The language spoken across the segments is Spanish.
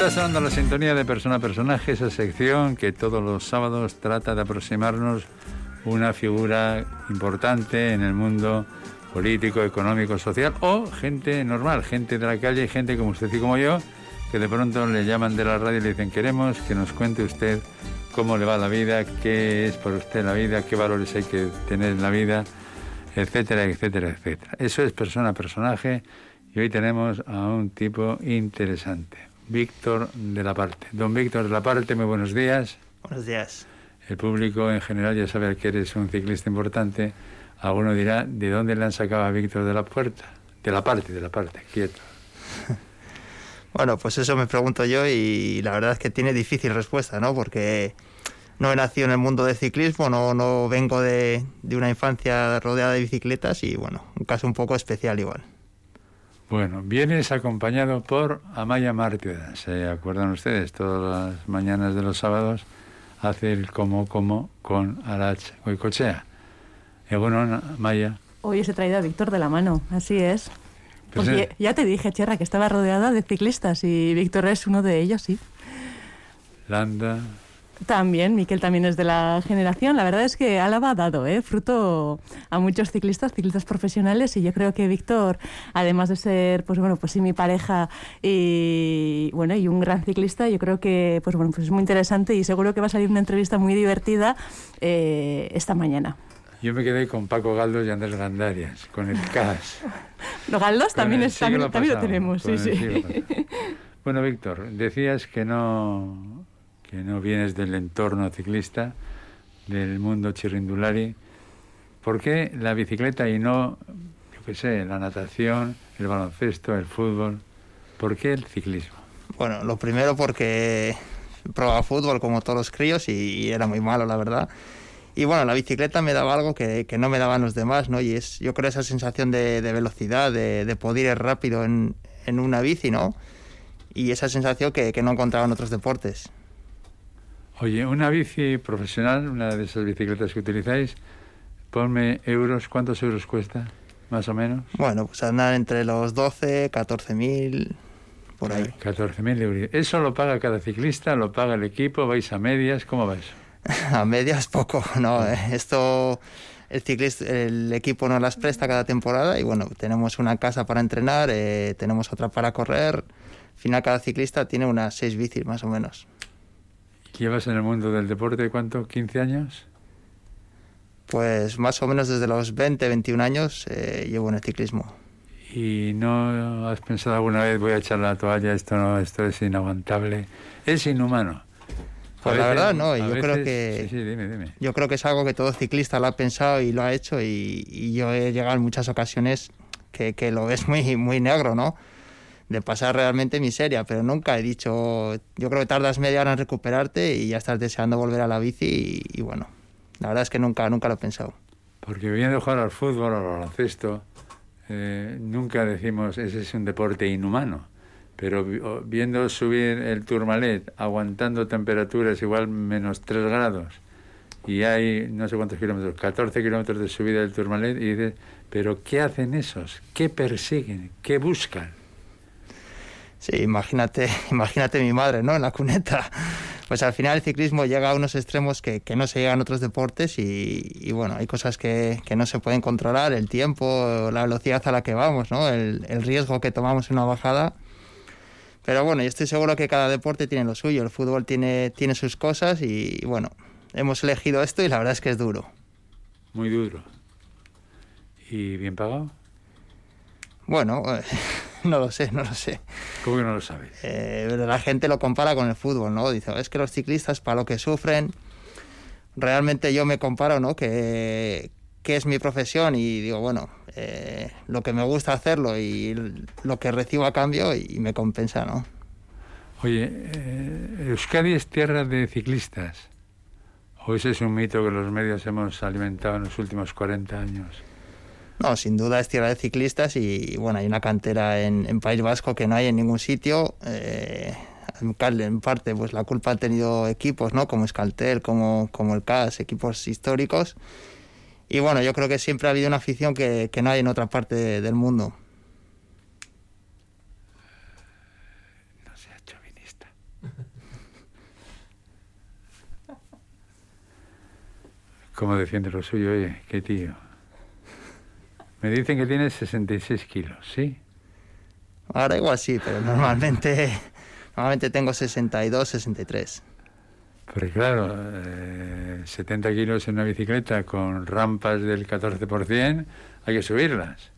Está sonando la sintonía de persona a personaje, esa sección que todos los sábados trata de aproximarnos una figura importante en el mundo político, económico, social o gente normal, gente de la calle, gente como usted y como yo, que de pronto le llaman de la radio y le dicen queremos que nos cuente usted cómo le va la vida, qué es por usted la vida, qué valores hay que tener en la vida, etcétera, etcétera, etcétera. Eso es persona, personaje y hoy tenemos a un tipo interesante, Víctor de la Parte. Don Víctor de la Parte, muy buenos días. Buenos días. El público en general ya sabe que eres un ciclista importante. Alguno dirá, ¿de dónde le han sacado a Víctor de la Puerta? De la Parte, de la Parte, quieto. Bueno, pues eso me pregunto yo y la verdad es que tiene difícil respuesta, ¿no? Porque no he nacido en el mundo del ciclismo, no, no vengo de, de una infancia rodeada de bicicletas y bueno, un caso un poco especial igual. Bueno, vienes acompañado por Amaya Mártida. ¿Se acuerdan ustedes? Todas las mañanas de los sábados hace el como como con Arach Goicochea. Y bueno, Amaya. Hoy os he traído a Víctor de la mano, así es. Pues Porque eh, ya te dije, Cherra, que estaba rodeada de ciclistas y Víctor es uno de ellos, sí. Landa, También, Miquel también es de la generación. La verdad es que Álava ha dado ¿eh? fruto a muchos ciclistas, ciclistas profesionales, y yo creo que Víctor, además de ser, pues bueno, pues sí, mi pareja y bueno, y un gran ciclista, yo creo que pues bueno, pues es muy interesante y seguro que va a salir una entrevista muy divertida eh, esta mañana. yo me quedé con Paco Galdos y Andrés Gandarias, con el CAS. Los Galdos también, es- también, lo tenemos, sí, sí. Bueno, Víctor, decías que no, que no vienes del entorno ciclista, del mundo chirrindulari. ¿Por qué la bicicleta y no, yo qué sé, la natación, el baloncesto, el fútbol? ¿Por qué el ciclismo? Bueno, lo primero porque probaba fútbol como todos los críos y, era muy malo, la verdad. Y bueno, la bicicleta me daba algo que, no me daban los demás, ¿no? Y es, yo creo, esa sensación de, velocidad, de, de poder ir rápido en, en una bici, ¿no? Y esa sensación que, que no encontraba en otros deportes. Oye, una bici profesional, una de esas bicicletas que utilizáis, ponme euros, ¿cuántos euros cuesta? Más o menos. Bueno, pues andar entre los 12, 14 mil, por ahí. 14.000 euros. ¿Eso lo paga cada ciclista? ¿Lo paga el equipo? ¿Vais a medias? ¿Cómo va eso? A medias poco, no. eh, Esto el ciclista, el equipo nos las presta cada temporada y bueno, tenemos una casa para entrenar, eh, tenemos otra para correr. Al final cada ciclista tiene unas seis bicis más o menos. ¿Llevas en el mundo del deporte cuánto? ¿15 años? Pues más o menos desde los 20, 21 años eh, llevo en el ciclismo. ¿Y no has pensado alguna vez voy a echar la toalla? Esto no, esto es inaguantable. Es inhumano. A Pues la veces- verdad, no, yo creo que- Sí, sí, dime, dime. Yo creo que es algo que todo ciclista lo ha pensado y lo ha hecho y, y yo he llegado en muchas ocasiones que, que lo ves muy, muy negro, ¿no? De pasar realmente miseria, pero nunca he dicho, yo creo que tardas media hora en recuperarte y ya estás deseando volver a la bici y, bueno, la verdad es que nunca, nunca lo he pensado. Porque viendo jugar al fútbol, al baloncesto, eh, nunca decimos ese es un deporte inhumano. Pero viendo subir el Tourmalet, aguantando temperaturas igual menos 3 grados, y hay no sé cuántos kilómetros, 14 kilómetros de subida del Tourmalet, y dices, ¿pero qué hacen esos? ¿Qué persiguen? ¿Qué buscan? Sí, imagínate, imagínate mi madre, ¿no? En la cuneta. Pues al final el ciclismo llega a unos extremos que, que no se llegan a otros deportes y, y bueno, hay cosas que, que no se pueden controlar, el tiempo, la velocidad a la que vamos, ¿no? El, el riesgo que tomamos en una bajada. Pero bueno, yo estoy seguro que cada deporte tiene lo suyo, el fútbol tiene, tiene sus cosas y bueno, hemos elegido esto y la verdad es que es duro. Muy duro. ¿Y bien pagado? Bueno, no lo sé, no lo sé. ¿Cómo que no lo sabes? Eh, pero la gente lo compara con el fútbol, ¿no? Dice, es que los ciclistas para lo que sufren, realmente yo me comparo, ¿no? Que, que es mi profesión y digo, bueno, eh, lo que me gusta hacerlo y lo que recibo a cambio y, me compensa, ¿no? Oye, eh, Euskadi es tierra de ciclistas. ¿O ese es un mito que los medios hemos alimentado en los últimos 40 años? No, sin duda es tierra de ciclistas y bueno, hay una cantera en, en País Vasco que no hay en ningún sitio. Eh, en parte, pues la culpa han tenido equipos, ¿no? Como Escaltel, como, como el CAS, equipos históricos. Y bueno, yo creo que siempre ha habido una afición que, no hay en otra parte del mundo. No sea chauvinista. ¿Cómo defiende lo suyo, oye? Qué tío. Me dicen que tienes 66 kilos, ¿sí? Ahora igual sí, pero normalmente, normalmente tengo 62, 63. Pero claro, 70 eh, kilos en una bicicleta con rampas del 14%, hay que subirlas.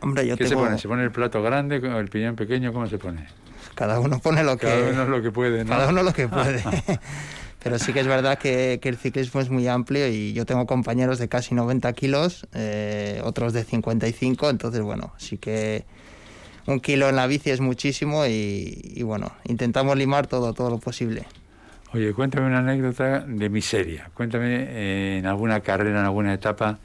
Hombre, yo ¿Qué tengo... se pone? ¿Se pone el plato grande, el piñón pequeño? ¿Cómo se pone? Cada uno pone lo que... Cada uno lo que puede, ¿no? Cada uno lo que puede. Pero sí que es verdad que, el ciclismo es muy amplio y yo tengo compañeros de casi 90 kilos, eh, otros de 55, entonces bueno, sí que un kilo en la bici es muchísimo y, y bueno, intentamos limar todo, todo lo posible. Oye, cuéntame una anécdota de miseria. Cuéntame eh, en alguna carrera, en alguna etapa,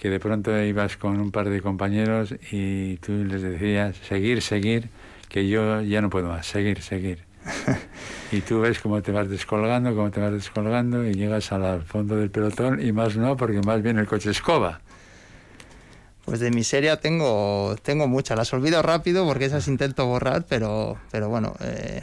que de pronto ibas con un par de compañeros y tú les decías, seguir, seguir, que yo ya no puedo más, seguir, seguir. y tú ves cómo te vas descolgando, cómo te vas descolgando y llegas al fondo del pelotón y más no, porque más bien el coche escoba. Pues de miseria tengo, tengo muchas. Las olvido rápido porque esas intento borrar, pero, pero bueno, eh,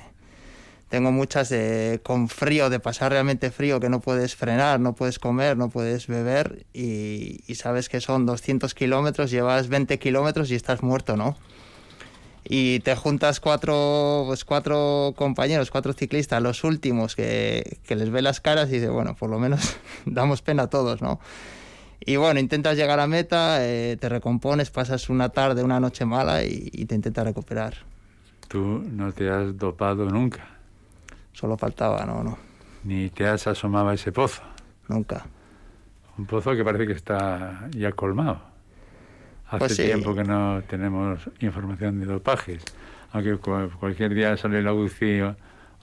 tengo muchas de, con frío, de pasar realmente frío, que no puedes frenar, no puedes comer, no puedes beber y, sabes que son 200 kilómetros, llevas 20 kilómetros y estás muerto, ¿no? Y te juntas cuatro, pues cuatro compañeros, cuatro ciclistas, los últimos, que, que les ve las caras y dices, bueno, por lo menos damos pena a todos, ¿no? Y bueno, intentas llegar a meta, eh, te recompones, pasas una tarde, una noche mala y, y, te intentas recuperar. Tú no te has dopado nunca. Solo faltaba, no, no. Ni te has asomado a ese pozo. Nunca. Un pozo que parece que está ya colmado. Hace Pues sí. tiempo que no tenemos información de dopajes, aunque cu- cualquier día sale la UCI o,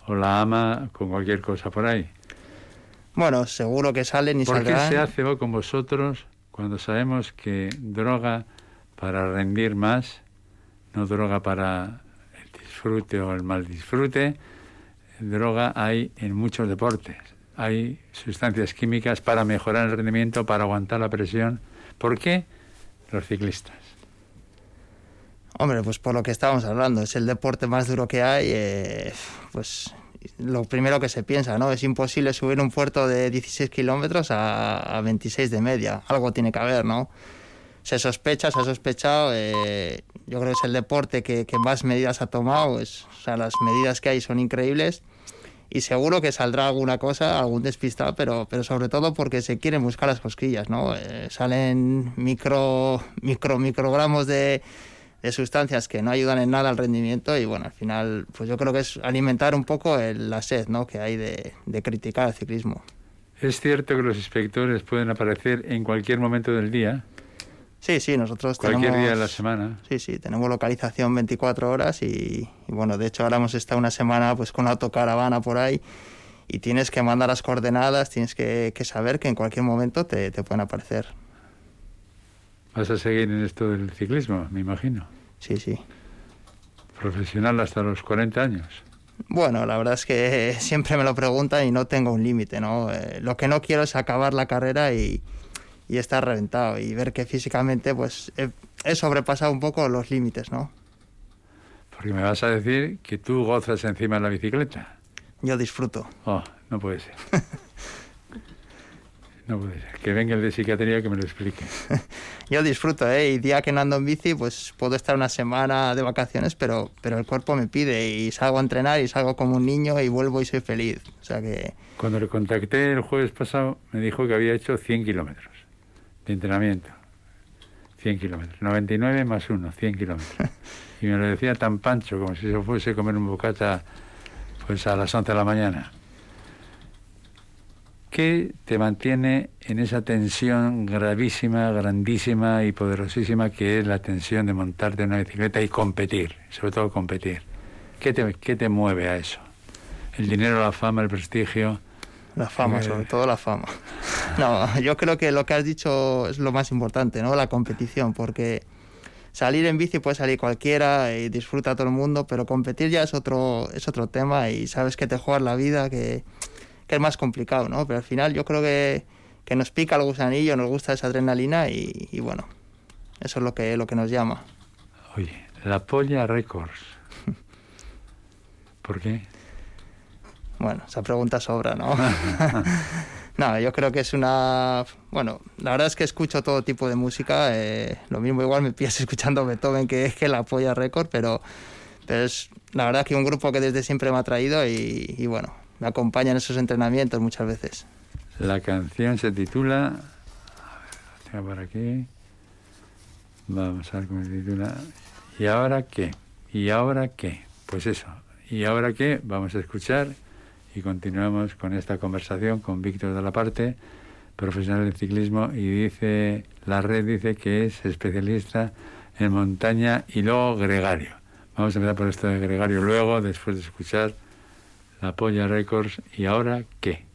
o la AMA con cualquier cosa por ahí. Bueno, seguro que salen y ¿Por qué saldrán. se hace o con vosotros cuando sabemos que droga para rendir más, no droga para el disfrute o el mal disfrute, droga hay en muchos deportes. Hay sustancias químicas para mejorar el rendimiento, para aguantar la presión. ¿Por qué los ciclistas? Hombre, pues por lo que estábamos hablando, es el deporte más duro que hay, eh, pues lo primero que se piensa, ¿no? Es imposible subir un puerto de 16 kilómetros a, a 26 de media, algo tiene que haber, ¿no? Se sospecha, se ha sospechado, eh, yo creo que es el deporte que, que más medidas ha tomado, o sea, las medidas que hay son increíbles y seguro que saldrá alguna cosa, algún despistado, pero, pero sobre todo porque se quieren buscar las cosquillas, ¿no? Eh, salen micro, micro, microgramos de, de sustancias que no ayudan en nada al rendimiento y bueno, al final pues yo creo que es alimentar un poco el- la sed ¿no? que hay de, de criticar al ciclismo. Es cierto que los inspectores pueden aparecer en cualquier momento del día, Sí, sí, nosotros cualquier tenemos... día de la semana. Sí, sí, tenemos localización 24 horas y, y, bueno, de hecho ahora hemos estado una semana pues con una autocaravana por ahí y tienes que mandar las coordenadas, tienes que, que saber que en cualquier momento te, te pueden aparecer. Vas a seguir en esto del ciclismo, me imagino. Sí, sí. Profesional hasta los 40 años. Bueno, la verdad es que siempre me lo preguntan y no tengo un límite, ¿no? Eh, lo que no quiero es acabar la carrera y, y estar reventado y ver que físicamente pues he, he sobrepasado un poco los límites, ¿no? Porque me vas a decir que tú gozas encima de la bicicleta. Yo disfruto. Oh, no puede ser. No puede ser. Que venga el de psiquiatría que me lo explique. Yo disfruto, ¿eh? Y día que no ando en bici, pues puedo estar una semana de vacaciones, pero, pero el cuerpo me pide y salgo a entrenar y salgo como un niño y vuelvo y soy feliz. O sea que, Cuando le contacté el jueves pasado, me dijo que había hecho 100 kilómetros de entrenamiento. 100 kilómetros. 99 más 1, 100 kilómetros. Y me lo decía tan pancho, como si se fuese a comer un bocata pues a las 11 de la mañana. ¿Qué te mantiene en esa tensión gravísima, grandísima y poderosísima que es la tensión de montarte en una bicicleta y competir, sobre todo competir? ¿Qué te, qué te mueve a eso? ¿El dinero, la fama, el prestigio? La fama, sobre todo la fama. No, yo creo que lo que has dicho es lo más importante, ¿no? La competición, porque salir en bici puede salir cualquiera y disfruta todo el mundo, pero competir ya es otro, es otro tema y sabes que te juegas la vida, que, que es más complicado, ¿no? Pero al final yo creo que, que nos pica el gusanillo, nos gusta esa adrenalina y, y bueno, eso es lo que, lo que nos llama. Oye, la Polla Records. ¿Por qué? Bueno, esa pregunta sobra, ¿no? No, yo creo que es una... Bueno, la verdad es que escucho todo tipo de música. Eh, lo mismo igual me pillas escuchando Beethoven que es que la apoya récord, pero, pero es la verdad que un grupo que desde siempre me ha traído y, y bueno, me acompaña en esos entrenamientos muchas veces. La canción se titula... A ver, la tengo por aquí. Vamos a ver cómo se titula. ¿Y ahora qué? ¿Y ahora qué? Pues eso. ¿Y ahora qué? Vamos a escuchar y continuamos con esta conversación con Víctor de la Parte, profesional de ciclismo, y dice, la red dice que es especialista en montaña y luego gregario. Vamos a empezar por esto de gregario luego, después de escuchar la Polla Records. ¿Y ahora qué?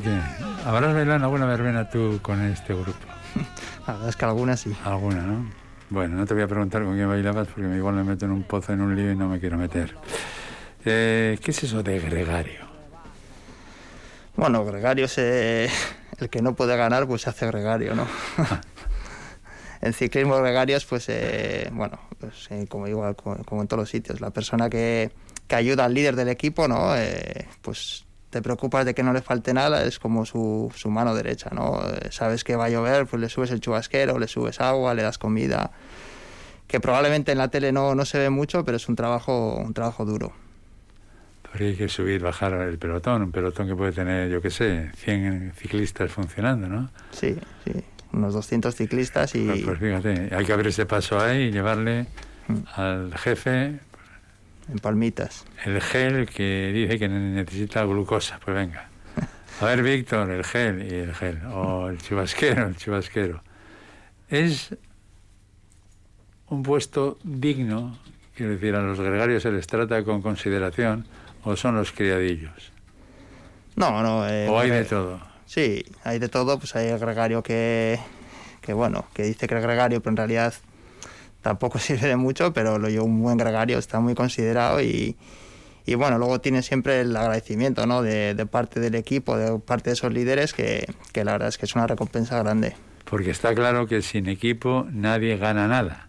Que. ¿Habrás bailado alguna verbena tú con este grupo? La verdad es que alguna sí. Alguna, ¿no? Bueno, no te voy a preguntar con quién bailabas porque igual me meto en un pozo, en un lío y no me quiero meter. Eh, ¿Qué es eso de gregario? Bueno, gregario es eh, el que no puede ganar, pues se hace gregario, ¿no? en ciclismo gregarios, pues, eh, bueno, pues, eh, como igual, como, como, en todos los sitios, la persona que, que ayuda al líder del equipo, ¿no? Eh, pues te preocupas de que no le falte nada, es como su, su mano derecha, ¿no? Eh, sabes que va a llover, pues le subes el chubasquero, le subes agua, le das comida, que probablemente en la tele no, no se ve mucho, pero es un trabajo, un trabajo duro. Porque hay que subir, bajar el pelotón, un pelotón que puede tener, yo qué sé, 100 ciclistas funcionando, ¿no? Sí, sí, unos 200 ciclistas y... Pues, pues fíjate, hay que abrir ese paso ahí y llevarle mm. al jefe en palmitas. El gel que dice que necesita glucosa, pues venga. A ver, Víctor, el gel y el gel, o el chubasquero, el chubasquero. Es un puesto digno, quiero decir, a los gregarios se les trata con consideración, o son los criadillos. No, no. Eh, o hay de todo. Sí, hay de todo, pues hay el gregario que, que, bueno, que dice que es gregario, pero en realidad tampoco sirve de mucho, pero lo llevo un buen gregario, está muy considerado y, y bueno, luego tiene siempre el agradecimiento ¿no? de, de, parte del equipo, de parte de esos líderes, que, que la verdad es que es una recompensa grande. Porque está claro que sin equipo nadie gana nada.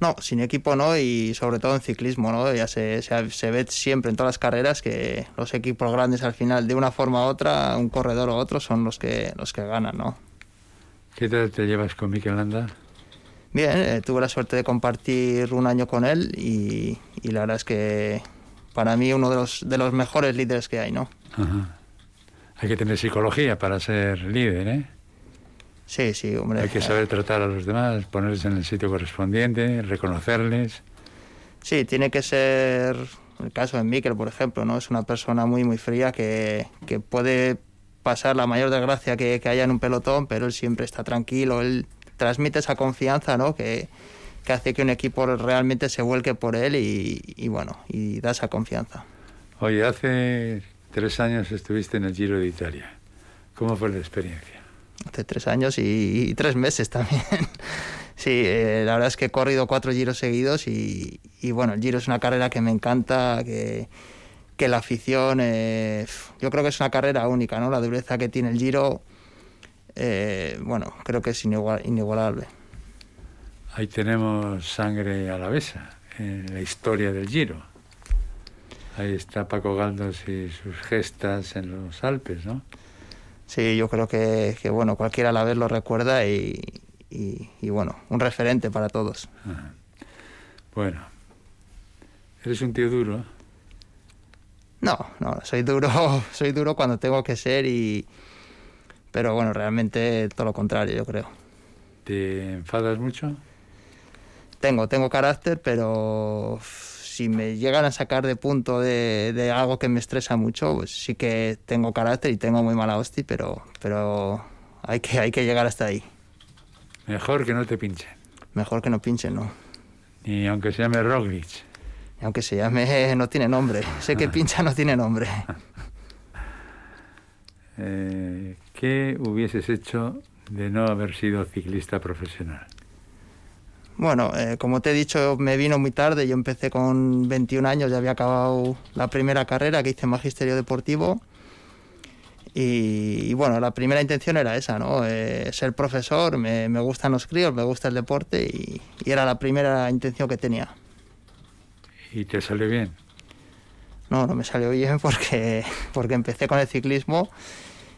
No, sin equipo no, y sobre todo en ciclismo, ¿no? Ya se, se, se, ve siempre en todas las carreras que los equipos grandes al final, de una forma u otra, un corredor u otro, son los que, los que ganan, ¿no? ¿Qué tal te llevas con Mikel Landa? Bien, eh, tuve la suerte de compartir un año con él y, y, la verdad es que para mí uno de los, de los mejores líderes que hay, ¿no? Ajá. Hay que tener psicología para ser líder, ¿eh? Sí, sí, hombre. Hay que saber tratar a los demás, ponerles en el sitio correspondiente, reconocerles. Sí, tiene que ser, el caso de Mikel, por ejemplo, ¿no? Es una persona muy, muy fría que, que puede pasar la mayor desgracia que, que haya en un pelotón, pero él siempre está tranquilo, él transmite esa confianza, ¿no? Que, que hace que un equipo realmente se vuelque por él y, y, bueno, y da esa confianza. Oye, hace tres años estuviste en el Giro de Italia. ¿Cómo fue la experiencia? Hace tres años y, y tres meses también. sí, eh, la verdad es que he corrido cuatro giros seguidos y, y, bueno, el Giro es una carrera que me encanta, que, que la afición, eh, yo creo que es una carrera única, ¿no? La dureza que tiene el Giro, eh, bueno, creo que es inigualable. Ahí tenemos sangre alavesa en la historia del Giro. Ahí está Paco Galdos y sus gestas en los Alpes, ¿no? Sí, yo creo que, bueno, cualquiera a la vez lo recuerda y, bueno, un referente para todos. Bueno, eres un tío duro. No, no, soy duro, soy duro cuando tengo que ser y, pero bueno, realmente todo lo contrario, yo creo. ¿Te enfadas mucho? Tengo, tengo carácter, pero si me llegan a sacar de punto de, algo que me estresa mucho, pues sí que tengo carácter y tengo muy mala hostia, pero, pero hay, que, hay que llegar hasta ahí. Mejor que no te pinchen. Mejor que no pinchen, ¿no? Ni aunque se llame Roglic. Ni aunque se llame, no tiene nombre. Sé que pincha no tiene nombre. Eh, ¿Qué hubieses hecho de no haber sido ciclista profesional? Bueno, eh, como te he dicho, me vino muy tarde. Yo empecé con 21 años, ya había acabado la primera carrera que hice en Magisterio Deportivo. Y, bueno, la primera intención era esa, ¿no? Eh, ser profesor, me, gustan los críos, me gusta el deporte y, era la primera intención que tenía. ¿Y te salió bien? No, no me salió bien porque, porque empecé con el ciclismo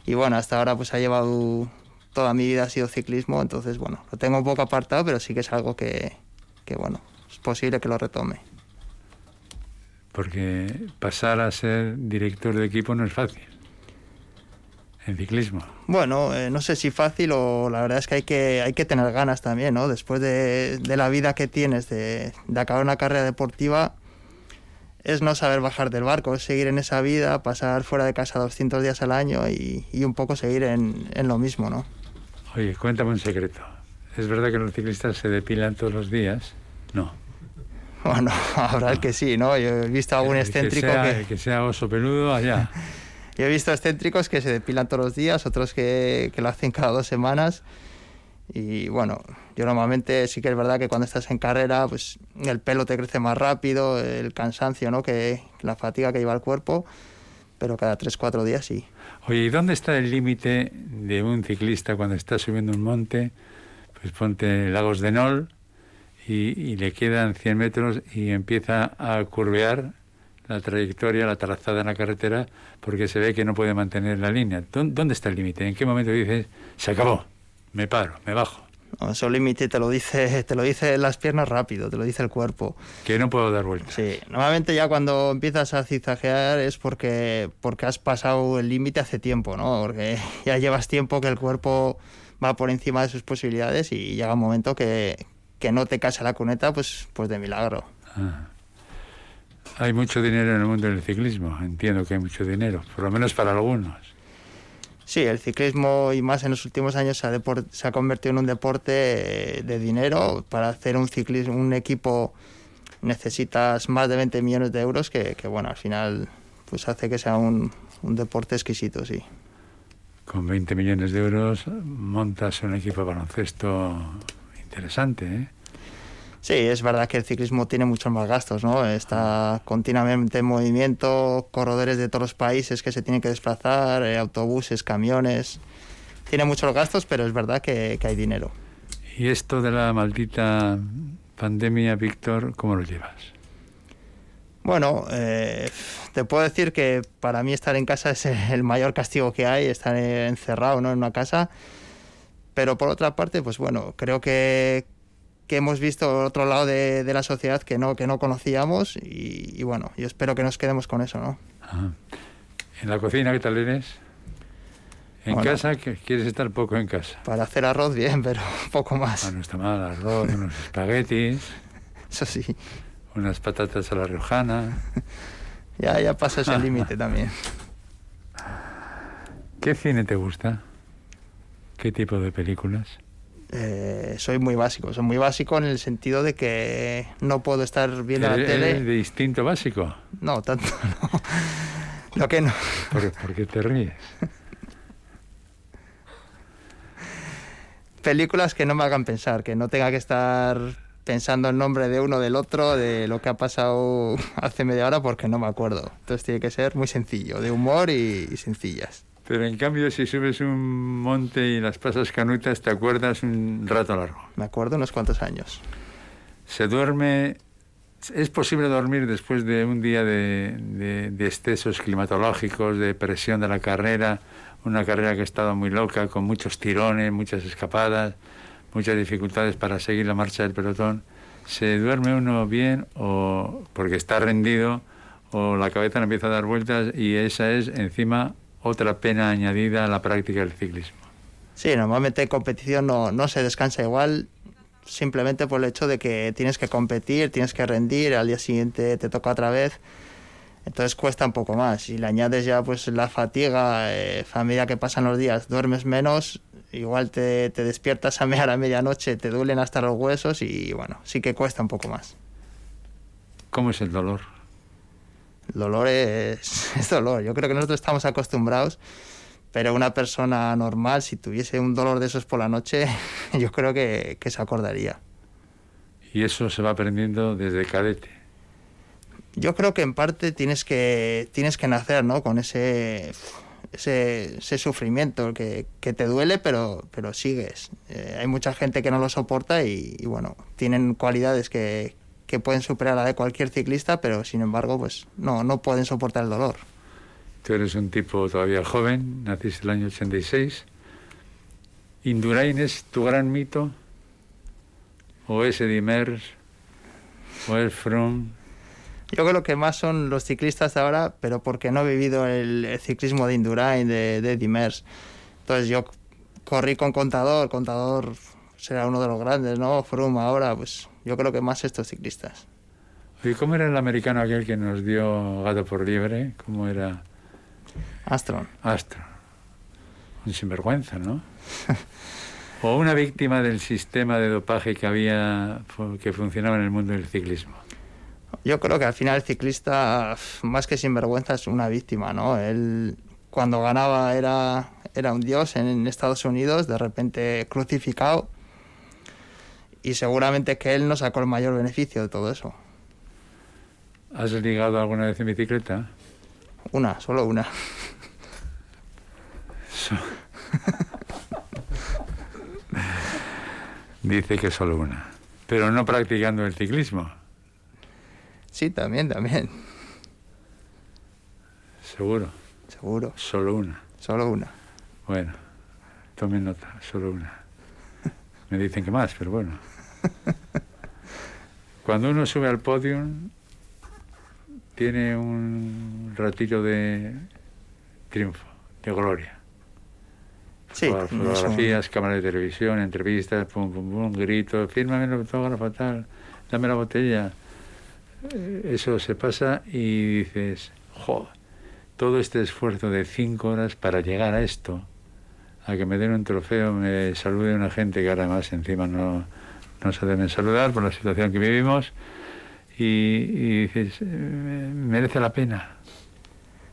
y bueno, hasta ahora pues ha llevado toda mi vida ha sido ciclismo, entonces bueno, lo tengo un poco apartado, pero sí que es algo que, que bueno, es posible que lo retome. Porque pasar a ser director de equipo no es fácil. En ciclismo. Bueno, eh, no sé si fácil o la verdad es que hay que, hay que tener ganas también, ¿no? Después de, de la vida que tienes de, de, acabar una carrera deportiva, es no saber bajar del barco, es seguir en esa vida, pasar fuera de casa 200 días al año y, y un poco seguir en, en lo mismo, ¿no? Oye, cuéntame un secreto. ¿Es verdad que los ciclistas se depilan todos los días? No. Bueno, habrá el que sí, ¿no? Yo he visto algún excéntrico que sea, que... sea oso peludo allá. Yo he visto excéntricos que se depilan todos los días, otros que, que, lo hacen cada dos semanas. Y bueno, yo normalmente sí que es verdad que cuando estás en carrera, pues el pelo te crece más rápido, el cansancio, ¿no? Que la fatiga que lleva el cuerpo, pero cada tres, cuatro días sí. Oye, ¿y dónde está el límite de un ciclista cuando está subiendo un monte? Pues ponte Lagos de Nol y, le quedan 100 metros y empieza a curvear la trayectoria, la trazada en la carretera, porque se ve que no puede mantener la línea. ¿Dónde está el límite? ¿En qué momento dices, se acabó, me paro, me bajo? No, ese límite te lo dice, te lo dice las piernas rápido, te lo dice el cuerpo. Que no puedo dar vueltas. Sí, normalmente ya cuando empiezas a zigzaguear es porque, porque has pasado el límite hace tiempo, ¿no? Porque ya llevas tiempo que el cuerpo va por encima de sus posibilidades y llega un momento que, que no te casa la cuneta, pues, pues de milagro. Ah. Hay mucho dinero en el mundo del ciclismo, entiendo que hay mucho dinero, por lo menos para algunos. Sí, el ciclismo y más en los últimos años se ha, se ha convertido en un deporte eh, de dinero. Para hacer un ciclismo, un equipo necesitas más de 20 millones de euros que, bueno, al final pues hace que sea un, un deporte exquisito, sí. Con 20 millones de euros montas un equipo de baloncesto interesante, ¿eh? Sí, es verdad que el ciclismo tiene muchos más gastos, ¿no? Está continuamente en movimiento, corredores de todos los países que se tienen que desplazar, eh, autobuses, camiones. Tiene muchos gastos, pero es verdad que, hay dinero. ¿Y esto de la maldita pandemia, Víctor, cómo lo llevas? Bueno, eh, te puedo decir que para mí estar en casa es el mayor castigo que hay, estar encerrado ¿no? en una casa. Pero por otra parte, pues bueno, creo que, que hemos visto otro lado de, la sociedad que no, que no conocíamos y, bueno, yo espero que nos quedemos con eso, ¿no? ¿En la cocina qué tal eres? ¿En casa quieres estar poco en casa? Para hacer arroz bien, pero poco más. no está mal, arroz, unos espaguetis. Eso sí. Unas patatas a la riojana. ya, ya pasa ese límite también. ¿Qué cine te gusta? ¿Qué tipo de películas? Eh, soy muy básico. Soy muy básico en el sentido de que no puedo estar viendo la tele. ¿De instinto básico? No, tanto no. Lo que no. ¿Por, qué te ríes? Películas que no me hagan pensar, que no tenga que estar pensando el nombre de uno del otro, de lo que ha pasado hace media hora, porque no me acuerdo. Entonces tiene que ser muy sencillo, de humor y, y sencillas. Pero en cambio, si subes un monte y las pasas canutas, te acuerdas un rato largo. Me acuerdo unos cuantos años. Se duerme. ¿Es posible dormir después de un día de, de, de excesos climatológicos, de presión de la carrera? Una carrera que ha estado muy loca, con muchos tirones, muchas escapadas, muchas dificultades para seguir la marcha del pelotón. ¿Se duerme uno bien o porque está rendido o la cabeza no empieza a dar vueltas y esa es encima otra pena añadida a la práctica del ciclismo. Sí, normalmente en competición no, no se descansa igual, simplemente por el hecho de que tienes que competir, tienes que rendir, al día siguiente te toca otra vez, entonces cuesta un poco más. Y le añades ya pues la fatiga, eh, a medida que pasan los días, duermes menos, igual te, te despiertas a, a medianoche, te duelen hasta los huesos y bueno, sí que cuesta un poco más. ¿Cómo es el dolor? El dolor es, es dolor. Yo creo que nosotros estamos acostumbrados, pero una persona normal, si tuviese un dolor de esos por la noche, yo creo que, que se acordaría. Y eso se va aprendiendo desde cadete. Yo creo que en parte tienes que, tienes que nacer ¿no? con ese, ese, ese sufrimiento que, que, te duele, pero, pero sigues. Eh, hay mucha gente que no lo soporta y, y bueno, tienen cualidades que, que pueden superar a la de cualquier ciclista, pero sin embargo, pues no, no pueden soportar el dolor. Tú eres un tipo todavía joven, naciste el año 86. ¿Indurain es tu gran mito? ¿O es Edimers? ¿O es Froome? Yo creo que más son los ciclistas de ahora, pero porque no he vivido el, el ciclismo de Indurain, de, de Dimers. Entonces yo corrí con Contador, Contador será uno de los grandes, ¿no? Froome ahora, pues yo creo que más estos ciclistas. ¿Y cómo era el americano aquel que nos dio gato por liebre? ¿Cómo era? Astron. Astron. Un sinvergüenza, ¿no? o una víctima del sistema de dopaje que había, que funcionaba en el mundo del ciclismo. Yo creo que al final el ciclista, más que sinvergüenza, es una víctima, ¿no? Él cuando ganaba era, era un dios en Estados Unidos, de repente crucificado y seguramente que él no sacó el mayor beneficio de todo eso. ¿Has ligado alguna vez en bicicleta? Una, solo una. So... Dice que solo una. Pero no practicando el ciclismo. Sí, también, también. ¿Seguro? Seguro. Solo una. Solo una. Bueno, tomen nota, solo una. Me dicen que más, pero bueno. Cuando uno sube al podio, tiene un ratillo de triunfo, de gloria. Sí, Fotografías, eso... cámaras de televisión, entrevistas, pum, pum, pum, gritos, fírmame el autógrafo, tal, dame la botella. Eso se pasa y dices, joder, todo este esfuerzo de cinco horas para llegar a esto, a que me den un trofeo, me salude una gente que ahora además encima no, no se deben saludar por la situación que vivimos y, y dices, merece la pena.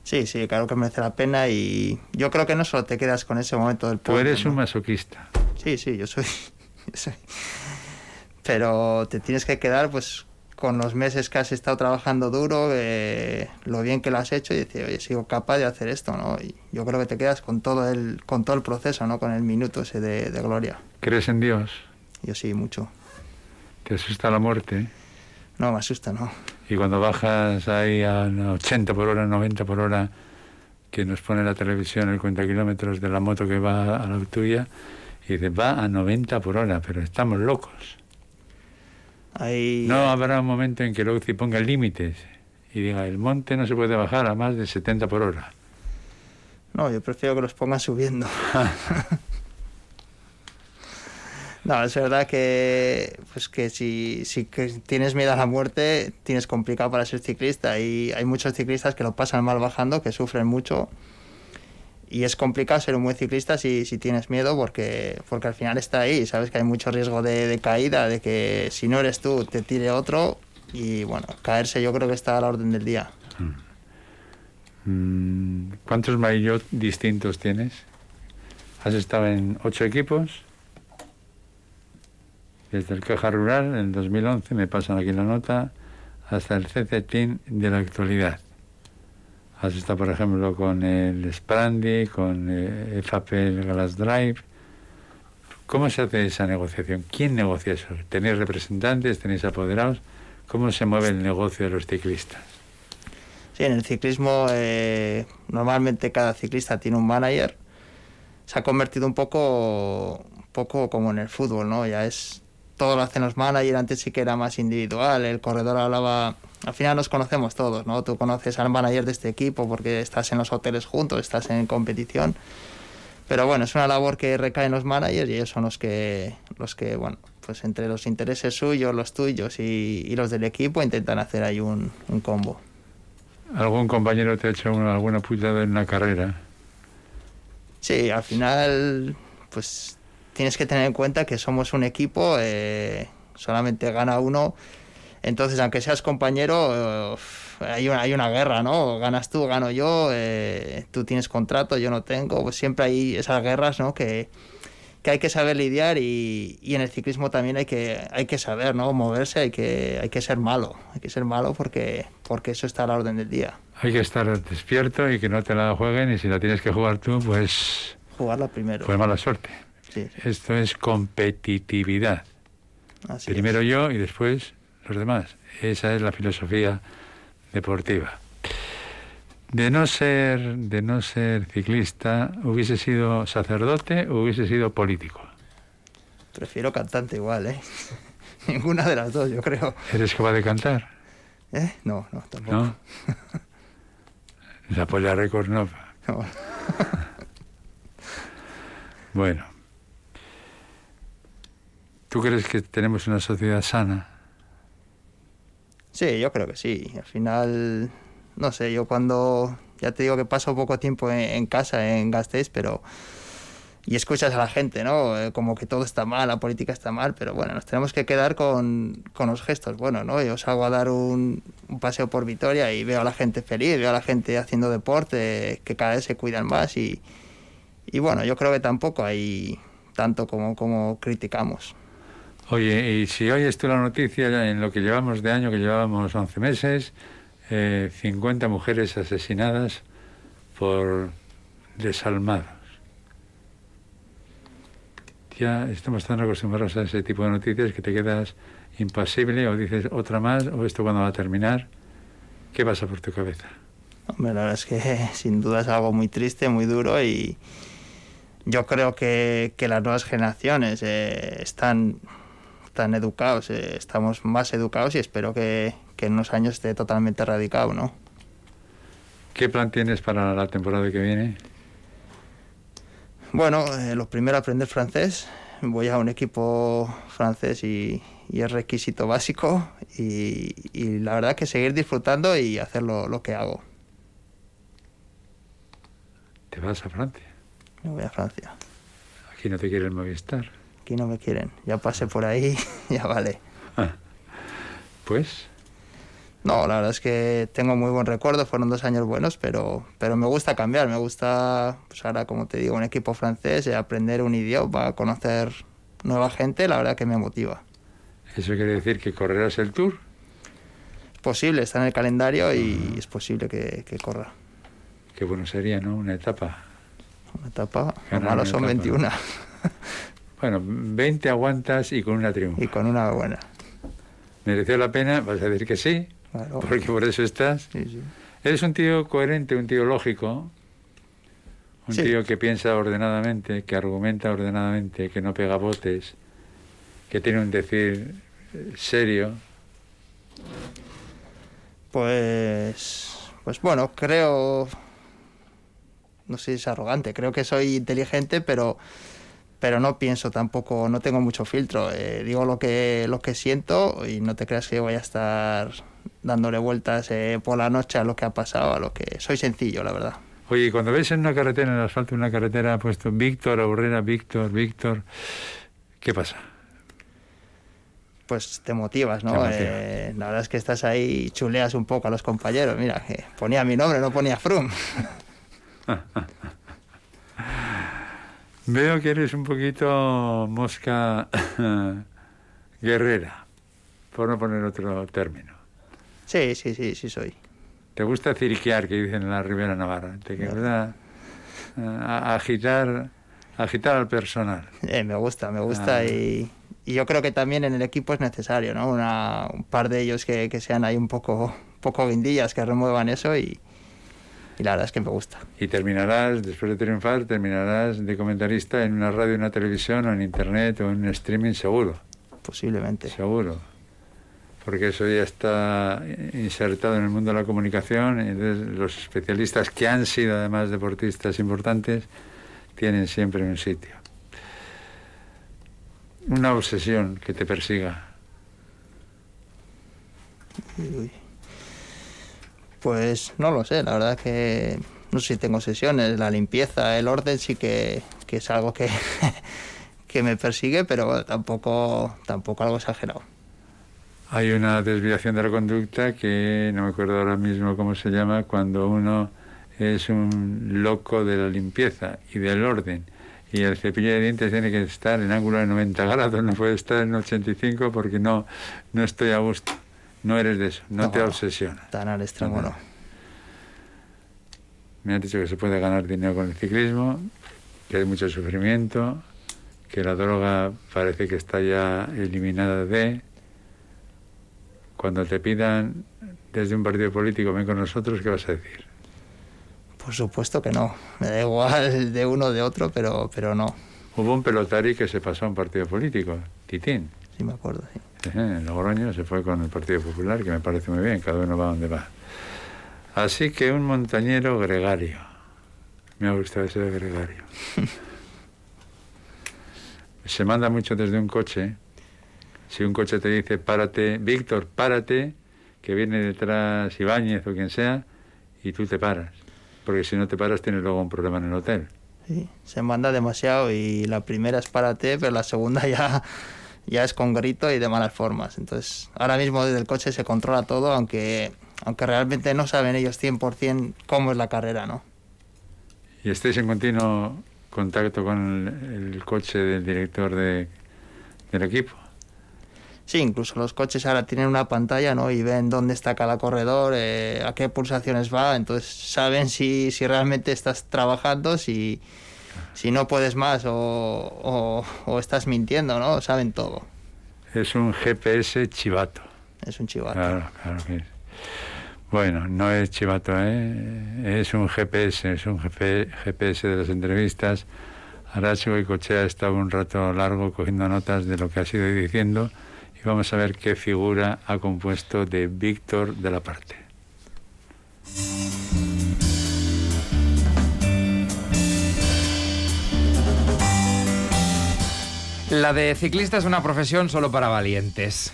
Sí, sí, claro que merece la pena y yo creo que no solo te quedas con ese momento del pueblo. Tú eres ¿no? un masoquista. Sí, sí, yo soy, yo soy. Pero te tienes que quedar pues con los meses que has estado trabajando duro, eh, lo bien que lo has hecho y decir, oye, sigo capaz de hacer esto, ¿no? Y yo creo que te quedas con todo el, con todo el proceso, ¿no? Con el minuto ese de, de gloria. ¿Crees en Dios? Yo sí, mucho. ¿Te asusta la muerte? No, me asusta, no. Y cuando bajas ahí a 80 por hora, 90 por hora, que nos pone la televisión el cuenta kilómetros de la moto que va a la tuya, y dices, va a 90 por hora, pero estamos locos. Ahí... No habrá un momento en que el UCI ponga límites y diga, el monte no se puede bajar a más de 70 por hora. No, yo prefiero que los pongan subiendo. No, es verdad que, pues que si, si que tienes miedo a la muerte, tienes complicado para ser ciclista. Y hay muchos ciclistas que lo pasan mal bajando, que sufren mucho. Y es complicado ser un buen ciclista si, si tienes miedo, porque, porque al final está ahí. Sabes que hay mucho riesgo de, caída, de que si no eres tú, te tire otro. Y bueno, caerse yo creo que está a la orden del día. ¿Cuántos maillot distintos tienes? ¿Has estado en ocho equipos? Desde el Caja Rural en 2011, me pasan aquí la nota, hasta el CCTIN de la actualidad. Has estado, por ejemplo, con el Sprandi, con eh, FAP Glass Drive. ¿Cómo se hace esa negociación? ¿Quién negocia eso? ¿Tenéis representantes? ¿Tenéis apoderados? ¿Cómo se mueve el negocio de los ciclistas? Sí, en el ciclismo eh, normalmente cada ciclista tiene un manager. Se ha convertido un poco, un poco como en el fútbol, ¿no? Ya es todo lo hacen los managers, antes sí que era más individual, el corredor hablaba, al final nos conocemos todos, ¿no? Tú conoces al manager de este equipo porque estás en los hoteles juntos, estás en competición, pero bueno, es una labor que recae en los managers y ellos son los que, los que bueno, pues entre los intereses suyos, los tuyos y, los del equipo intentan hacer ahí un, un combo. ¿Algún compañero te ha hecho alguna putada en la carrera? Sí, al final, pues tienes que tener en cuenta que somos un equipo, eh, solamente gana uno. Entonces, aunque seas compañero, eh, hay, una, hay una guerra, ¿no? Ganas tú, gano yo, eh, tú tienes contrato, yo no tengo. Pues siempre hay esas guerras, ¿no? Que, que hay que saber lidiar y, y, en el ciclismo también hay que, hay que saber, ¿no? Moverse, hay que, hay que ser malo. Hay que ser malo porque, porque eso está a la orden del día. Hay que estar despierto y que no te la jueguen y si la tienes que jugar tú, pues... Jugarla primero. Pues mala suerte. Esto es competitividad. Primero yo y después los demás. Esa es la filosofía deportiva. De no ser, de no ser ciclista, ¿hubiese sido sacerdote o hubiese sido político? Prefiero cantante igual, ¿eh? Ninguna de las dos, yo creo. ¿Eres capaz de cantar? ¿Eh? No, no, tampoco. ¿No? La polla récord no. bueno. ¿Tú crees que tenemos una sociedad sana? Sí, yo creo que sí. Al final, no sé, yo cuando, ya te digo que paso poco tiempo en, casa, en Gasteiz, pero... Y escuchas a la gente, ¿no? Eh, como que todo está mal, la política está mal, pero bueno, nos tenemos que quedar con, con los gestos. Bueno, ¿no? Yo salgo a dar un, un, paseo por Vitoria y veo a la gente feliz, veo a la gente haciendo deporte, que cada vez se cuidan más y, y bueno, yo creo que tampoco hay tanto como, como criticamos. Oye, y si oyes tú la noticia, en lo que llevamos de año, que llevábamos 11 meses, eh, 50 mujeres asesinadas por desalmados. Ya estamos tan acostumbrados a ese tipo de noticias que te quedas impasible o dices otra más o esto cuando va a terminar. ¿Qué pasa por tu cabeza? Hombre, la verdad es que sin duda es algo muy triste, muy duro y yo creo que, que las nuevas generaciones eh, están están educados, eh, estamos más educados y espero que, que, en unos años esté totalmente erradicado, ¿no? ¿Qué plan tienes para la temporada que viene? Bueno, eh, lo primero aprender francés. Voy a un equipo francés y, y es requisito básico y, y, la verdad que seguir disfrutando y hacer lo, lo que hago. ¿Te vas a Francia? Me voy a Francia. Aquí no te quiere el Movistar aquí no me quieren. Ya pasé por ahí, ya vale. pues. No, la verdad es que tengo muy buen recuerdo, fueron dos años buenos, pero, pero me gusta cambiar, me gusta, pues ahora como te digo, un equipo francés, y aprender un idioma, conocer nueva gente, la verdad que me motiva. ¿Eso quiere decir que correrás el tour? Es posible, está en el calendario y es posible que, que corra. Qué bueno sería, ¿no? Una etapa. Una etapa, lo malo son 21. Bueno, 20 aguantas y con una triunfa. Y con una buena. ¿Mereció la pena? Vas a decir que sí, porque por eso estás. Sí, sí. Eres un tío coherente, un tío lógico, un tío que piensa ordenadamente, que argumenta ordenadamente, que no pega botes, que tiene un decir serio. Pues, pues bueno, creo, no sé si es arrogante, creo que soy inteligente, pero pero no pienso tampoco, no tengo mucho filtro. Eh, digo lo que, lo que siento y no te creas que voy a estar dándole vueltas eh, por la noche a lo que ha pasado, a lo que soy sencillo, la verdad. Oye, cuando ves en una carretera, en el asfalto de una carretera, puesto Víctor, Aurrera, Víctor, Víctor, ¿qué pasa? Pues te motivas, ¿no? Eh, la verdad es que estás ahí y chuleas un poco a los compañeros. Mira, que ponía mi nombre, no ponía Frum. Veo que eres un poquito mosca guerrera, por no poner otro término. Sí, sí, sí, sí soy. ¿Te gusta ciriquear, que dicen en la Ribera Navarra? ¿Te gusta eh, agitar, agitar al personal? Eh, me gusta, me gusta Ah. y, y yo creo que también en el equipo es necesario, ¿no? Una, un par de ellos que, que sean ahí un poco, poco guindillas, que remuevan eso y, y la verdad es que me gusta. Y terminarás, después de triunfar, terminarás de comentarista en una radio, una televisión, o en internet, o en streaming, seguro. Posiblemente. Seguro. Porque eso ya está insertado en el mundo de la comunicación. y entonces los especialistas que han sido además deportistas importantes tienen siempre un sitio. Una obsesión que te persiga. Uy. Pues no lo sé, la verdad que no sé si tengo sesiones, la limpieza, el orden sí que, que es algo que, que me persigue, pero tampoco, tampoco algo exagerado. Hay una desviación de la conducta que no me acuerdo ahora mismo cómo se llama, cuando uno es un loco de la limpieza y del orden. Y el cepillo de dientes tiene que estar en ángulo de 90 grados, no puede estar en 85 porque no, no estoy a gusto. No eres de eso, no, No. te obsesiona. Tan al extremo no. Me han dicho que se puede ganar dinero con el ciclismo, que hay mucho sufrimiento, que la droga parece que está ya eliminada de. Cuando te pidan desde un partido político, ven con nosotros, ¿qué vas a decir? Por supuesto que no. Me da igual de uno o de otro, pero, pero no. Hubo un pelotari que se pasó a un partido político, Titín. Sí me acuerdo. sí. En Logroño se fue con el Partido Popular, que me parece muy bien, cada uno va donde va. Así que un montañero gregario. Me ha gustado ese de gregario. Se manda mucho desde un coche. Si un coche te dice, párate, Víctor, párate, que viene detrás Ibáñez o quien sea, y tú te paras. Porque si no te paras tienes luego un problema en el hotel. Sí, se manda demasiado y la primera es párate, pero la segunda ya, ya es con grito y de malas formas. Entonces, ahora mismo desde el coche se controla todo, aunque, aunque realmente no saben ellos 100% cómo es la carrera, ¿no? ¿Y estáis en continuo contacto con el, el coche del director de, del equipo? Sí, incluso los coches ahora tienen una pantalla, ¿no? Y ven dónde está cada corredor, eh, a qué pulsaciones va, entonces saben si, si realmente estás trabajando, si, si no puedes más o, o, o estás mintiendo, ¿no? Saben todo. Es un GPS chivato. Es un chivato. Claro, claro que es. Bueno, no es chivato, ¿eh? es un GPS, es un GP GPS de las entrevistas. Aracho y Cochea ha estado un rato largo cogiendo notas de lo que ha sido diciendo y vamos a ver qué figura ha compuesto de Víctor de la Parte. La de ciclista es una profesión solo para valientes.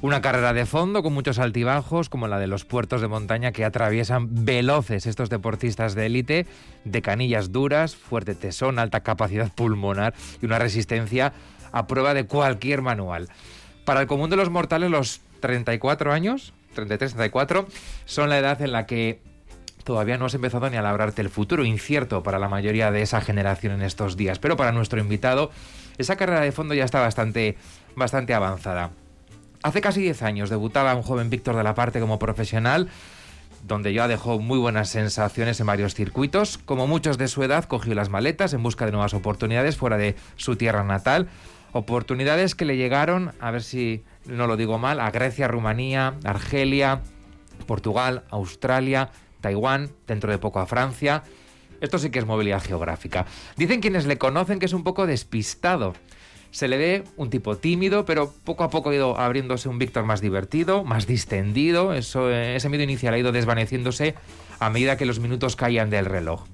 Una carrera de fondo con muchos altibajos, como la de los puertos de montaña que atraviesan veloces estos deportistas de élite, de canillas duras, fuerte tesón, alta capacidad pulmonar y una resistencia a prueba de cualquier manual. Para el común de los mortales, los 34 años, 33-34, son la edad en la que todavía no has empezado ni a labrarte el futuro, incierto para la mayoría de esa generación en estos días. Pero para nuestro invitado, esa carrera de fondo ya está bastante, bastante avanzada. Hace casi 10 años debutaba un joven Víctor de la Parte como profesional, donde ya dejó muy buenas sensaciones en varios circuitos. Como muchos de su edad, cogió las maletas en busca de nuevas oportunidades fuera de su tierra natal. Oportunidades que le llegaron, a ver si no lo digo mal, a Grecia, Rumanía, Argelia, Portugal, Australia, Taiwán, dentro de poco a Francia. Esto sí que es movilidad geográfica. Dicen quienes le conocen que es un poco despistado. Se le ve un tipo tímido, pero poco a poco ha ido abriéndose un Víctor más divertido, más distendido. Eh, ese miedo inicial ha ido desvaneciéndose a medida que los minutos caían del reloj.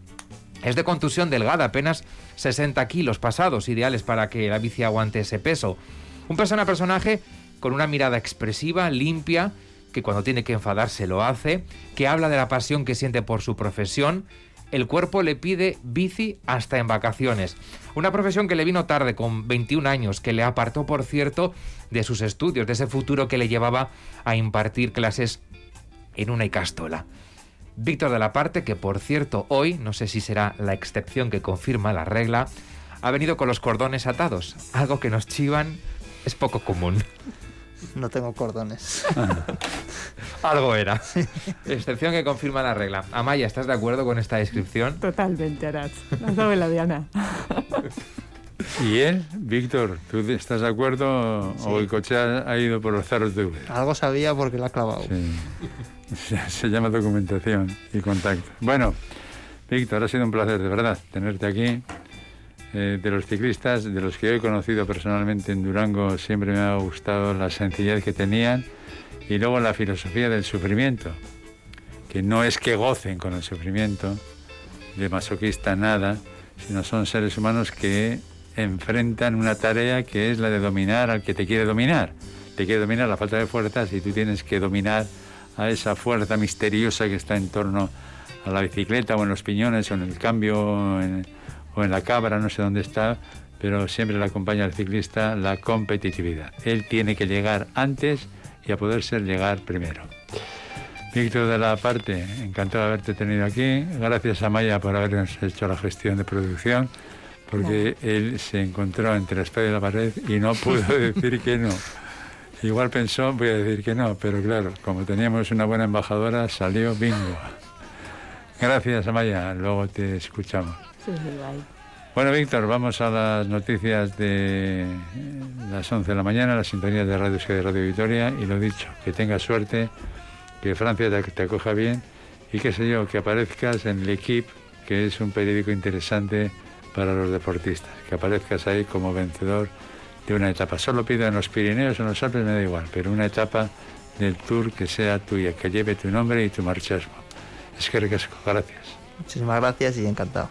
Es de contusión delgada, apenas 60 kilos pasados, ideales para que la bici aguante ese peso. Un persona personaje con una mirada expresiva, limpia, que cuando tiene que enfadarse lo hace, que habla de la pasión que siente por su profesión. El cuerpo le pide bici hasta en vacaciones. Una profesión que le vino tarde, con 21 años, que le apartó, por cierto, de sus estudios, de ese futuro que le llevaba a impartir clases en una Icastola. Víctor de la Parte, que por cierto hoy, no sé si será la excepción que confirma la regla, ha venido con los cordones atados, algo que nos chivan es poco común. No tengo cordones. Algo era. Excepción que confirma la regla. Amaya, ¿estás de acuerdo con esta descripción? Totalmente, Arach. Dado en la diana. ¿Y él, Víctor, tú estás de acuerdo o el coche ha, ha ido por los zaros de Uber? Algo sabía porque la ha clavado. Sí. Se llama documentación y contacto. Bueno, Víctor, ha sido un placer, de verdad, tenerte aquí. Eh, de los ciclistas, de los que yo he conocido personalmente en Durango, siempre me ha gustado la sencillez que tenían y luego la filosofía del sufrimiento, que no es que gocen con el sufrimiento, de masoquista nada, sino son seres humanos que enfrentan una tarea que es la de dominar al que te quiere dominar. Te quiere dominar la falta de fuerzas y tú tienes que dominar a esa fuerza misteriosa que está en torno a la bicicleta o en los piñones o en el cambio en- o en la cabra, no sé dónde está, pero siempre le acompaña al ciclista la competitividad. Él tiene que llegar antes y a poder ser llegar primero. Víctor de la parte, encantado de haberte tenido aquí. Gracias a Maya por habernos hecho la gestión de producción, porque él se encontró entre la espada y la pared y no pudo decir que no. Igual pensó, voy a decir que no, pero claro, como teníamos una buena embajadora, salió bingo. Gracias, Amaya. Luego te escuchamos. Sí. Bueno, Víctor, vamos a las noticias de eh, las 11 de la mañana, las sintonías de Radio Euskadi y Radio Vitoria. Y lo dicho, que tengas suerte, que Francia te, te acoja bien y qué sé yo, que aparezcas en el Equipe, que es un periódico interesante para los deportistas. Que aparezcas ahí como vencedor de una etapa. Solo pido en los Pirineos o en los Alpes, me da igual, pero una etapa del Tour que sea tuya, que lleve tu nombre y tu marchasmo. Es que ricasco, gracias. Muchísimas gracias y encantado.